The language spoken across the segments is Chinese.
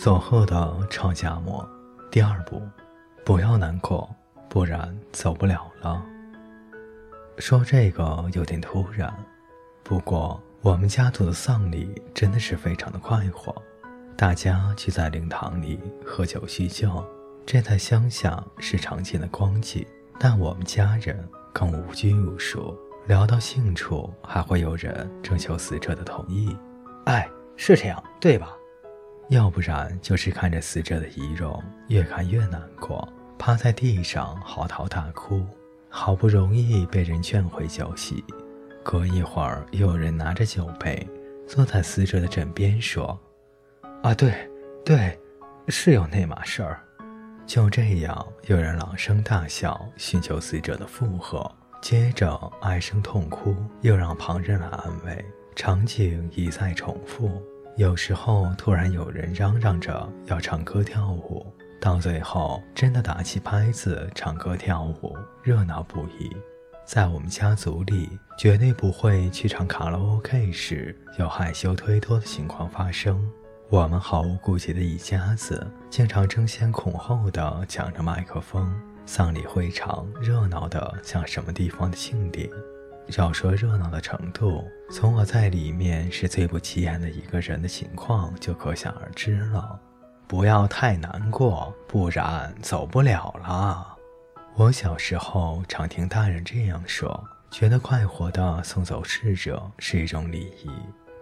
走后的吵架模，第二步，不要难过，不然走不了了。说这个有点突然，不过我们家族的丧礼真的是非常的快活，大家聚在灵堂里喝酒叙旧，这在乡下是常见的光景，但我们家人更无拘无束，聊到兴处还会有人征求死者的同意。哎，是这样，对吧？要不然就是看着死者的遗容，越看越难过，趴在地上嚎啕大哭。好不容易被人劝回酒席，隔一会儿又有人拿着酒杯坐在死者的枕边说：“啊，对，对，是有那码事儿。”就这样，有人朗声大笑，寻求死者的附和，接着唉声痛哭，又让旁人来安慰。场景一再重复。有时候突然有人嚷嚷着要唱歌跳舞，到最后真的打起拍子唱歌跳舞，热闹不已。在我们家族里，绝对不会去唱卡拉 OK 时有害羞推脱的情况发生。我们毫无顾忌的一家子，经常争先恐后的抢着麦克风，丧礼会场热闹的像什么地方的庆典。要说热闹的程度，从我在里面是最不起眼的一个人的情况就可想而知了。不要太难过，不然走不了了。我小时候常听大人这样说，觉得快活的送走逝者是一种礼仪。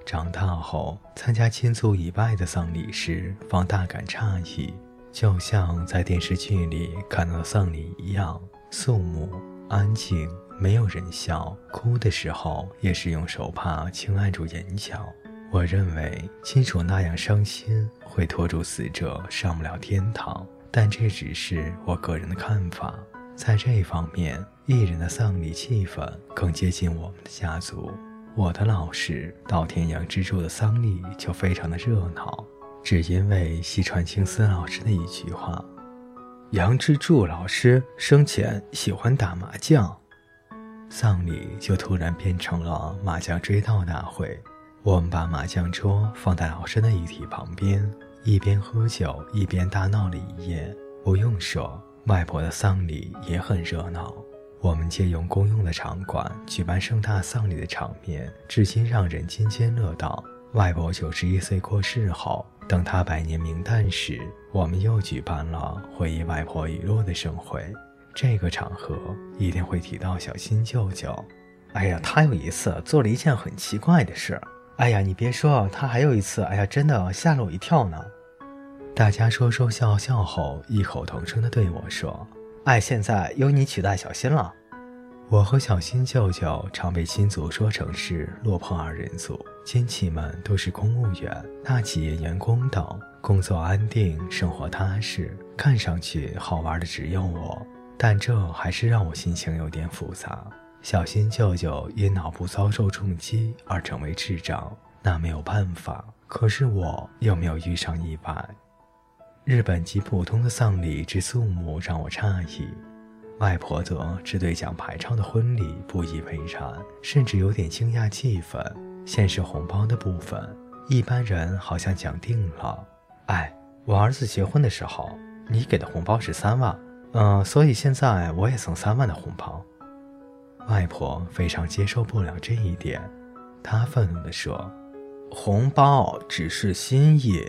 长大后参加亲族以外的丧礼时，方大感诧异，就像在电视剧里看到的丧礼一样，肃穆安静。没有人笑，哭的时候也是用手帕轻按住眼角。我认为亲属那样伤心会拖住死者上不了天堂，但这只是我个人的看法。在这一方面，艺人的丧礼气氛更接近我们的家族。我的老师稻田杨之助的丧礼就非常的热闹，只因为西川青司老师的一句话：“杨之助老师生前喜欢打麻将。”丧礼就突然变成了麻将追悼大会。我们把麻将桌放在老师的遗体旁边，一边喝酒一边大闹了一夜。不用说，外婆的丧礼也很热闹。我们借用公用的场馆举办盛大丧礼的场面，至今让人津津乐道。外婆九十一岁过世后，等她百年冥诞时，我们又举办了回忆外婆遗落的盛会。这个场合一定会提到小新舅舅。哎呀，他有一次做了一件很奇怪的事。哎呀，你别说，他还有一次，哎呀，真的吓了我一跳呢。大家说说笑笑后，异口同声地对我说：“哎，现在由你取代小新了。”我和小新舅舅常被亲族说成是落魄二人组，亲戚们都是公务员、大企业员工等，工作安定，生活踏实，看上去好玩的只有我。但这还是让我心情有点复杂。小新舅舅因脑部遭受重击而成为智障，那没有办法。可是我又没有遇上意外。日本极普通的丧礼之肃穆让我诧异，外婆则只对讲排场的婚礼不以为然，甚至有点惊讶气氛。现实红包的部分，一般人好像讲定了。哎，我儿子结婚的时候，你给的红包是三万。嗯，所以现在我也送三万的红包。外婆非常接受不了这一点，她愤怒地说：“红包只是心意，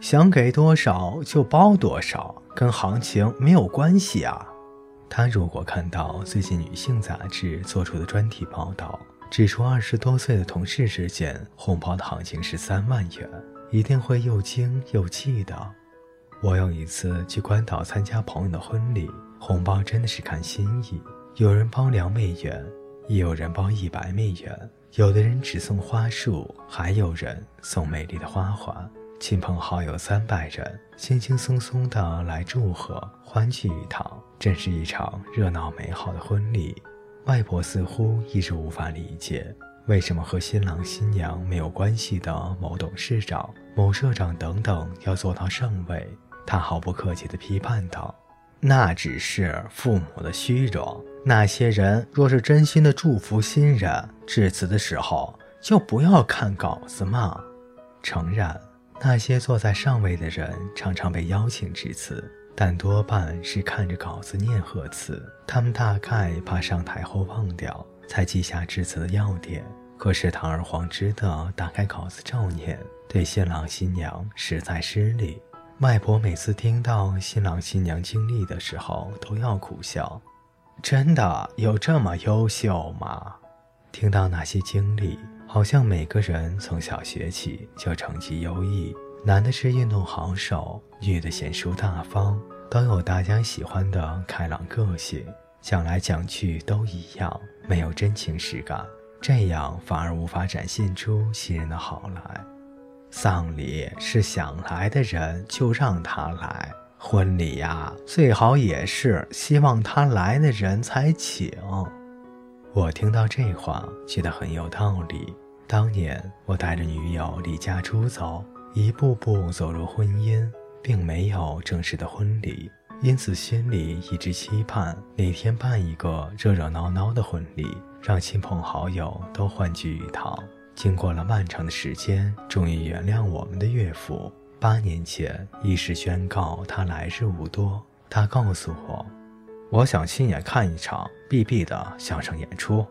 想给多少就包多少，跟行情没有关系啊。”她如果看到最近女性杂志做出的专题报道，指出二十多岁的同事之间红包的行情是三万元，一定会又惊又气的。我有一次去关岛参加朋友的婚礼，红包真的是看心意，有人包两美元，也有人包一百美元，有的人只送花束，还有人送美丽的花环。亲朋好友三百人，轻轻松松的来祝贺，欢聚一堂，真是一场热闹美好的婚礼。外婆似乎一直无法理解，为什么和新郎新娘没有关系的某董事长、某社长等等要做到上位。他毫不客气地批判道：“那只是父母的虚荣。那些人若是真心的祝福新人，致辞的时候就不要看稿子嘛。诚然，那些坐在上位的人常常被邀请致辞，但多半是看着稿子念贺词。他们大概怕上台后忘掉，才记下致辞的要点。可是堂而皇之的打开稿子照念，对新郎新娘实在失礼。外婆每次听到新郎新娘经历的时候，都要苦笑。真的有这么优秀吗？听到那些经历，好像每个人从小学起就成绩优异，男的是运动好手，女的贤淑大方，都有大家喜欢的开朗个性，讲来讲去都一样，没有真情实感，这样反而无法展现出新人的好来。丧礼是想来的人就让他来，婚礼呀，最好也是希望他来的人才请。我听到这话，觉得很有道理。当年我带着女友离家出走，一步步走入婚姻，并没有正式的婚礼，因此心里一直期盼哪天办一个热热闹闹的婚礼，让亲朋好友都欢聚一堂。经过了漫长的时间，终于原谅我们的岳父。八年前，一时宣告他来日无多，他告诉我。我想亲眼看一场 B.B 的相声演出。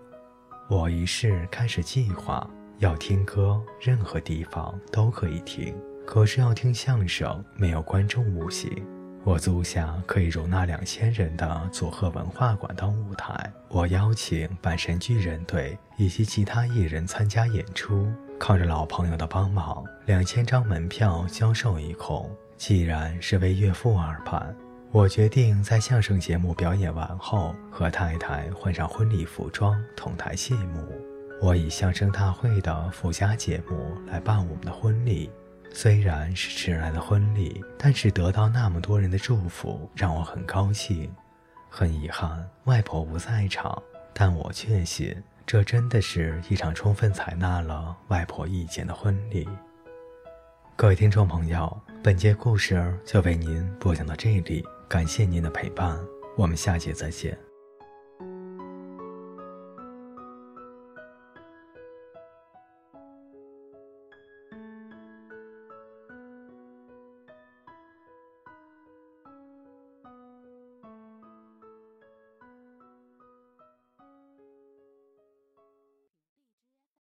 我于是开始计划，要听歌，任何地方都可以听。可是要听相声，没有观众不行。我租下可以容纳两千人的佐贺文化馆当舞台，我邀请半神巨人队以及其他艺人参加演出。靠着老朋友的帮忙，两千张门票销售一空。既然是为岳父而办。我决定在相声节目表演完后，和太太换上婚礼服装，同台谢幕。我以相声大会的附加节目来办我们的婚礼。虽然是迟来的婚礼，但是得到那么多人的祝福，让我很高兴。很遗憾，外婆不在场，但我确信，这真的是一场充分采纳了外婆意见的婚礼。各位听众朋友，本节故事就为您播讲到这里。感谢您的陪伴，我们下节再见。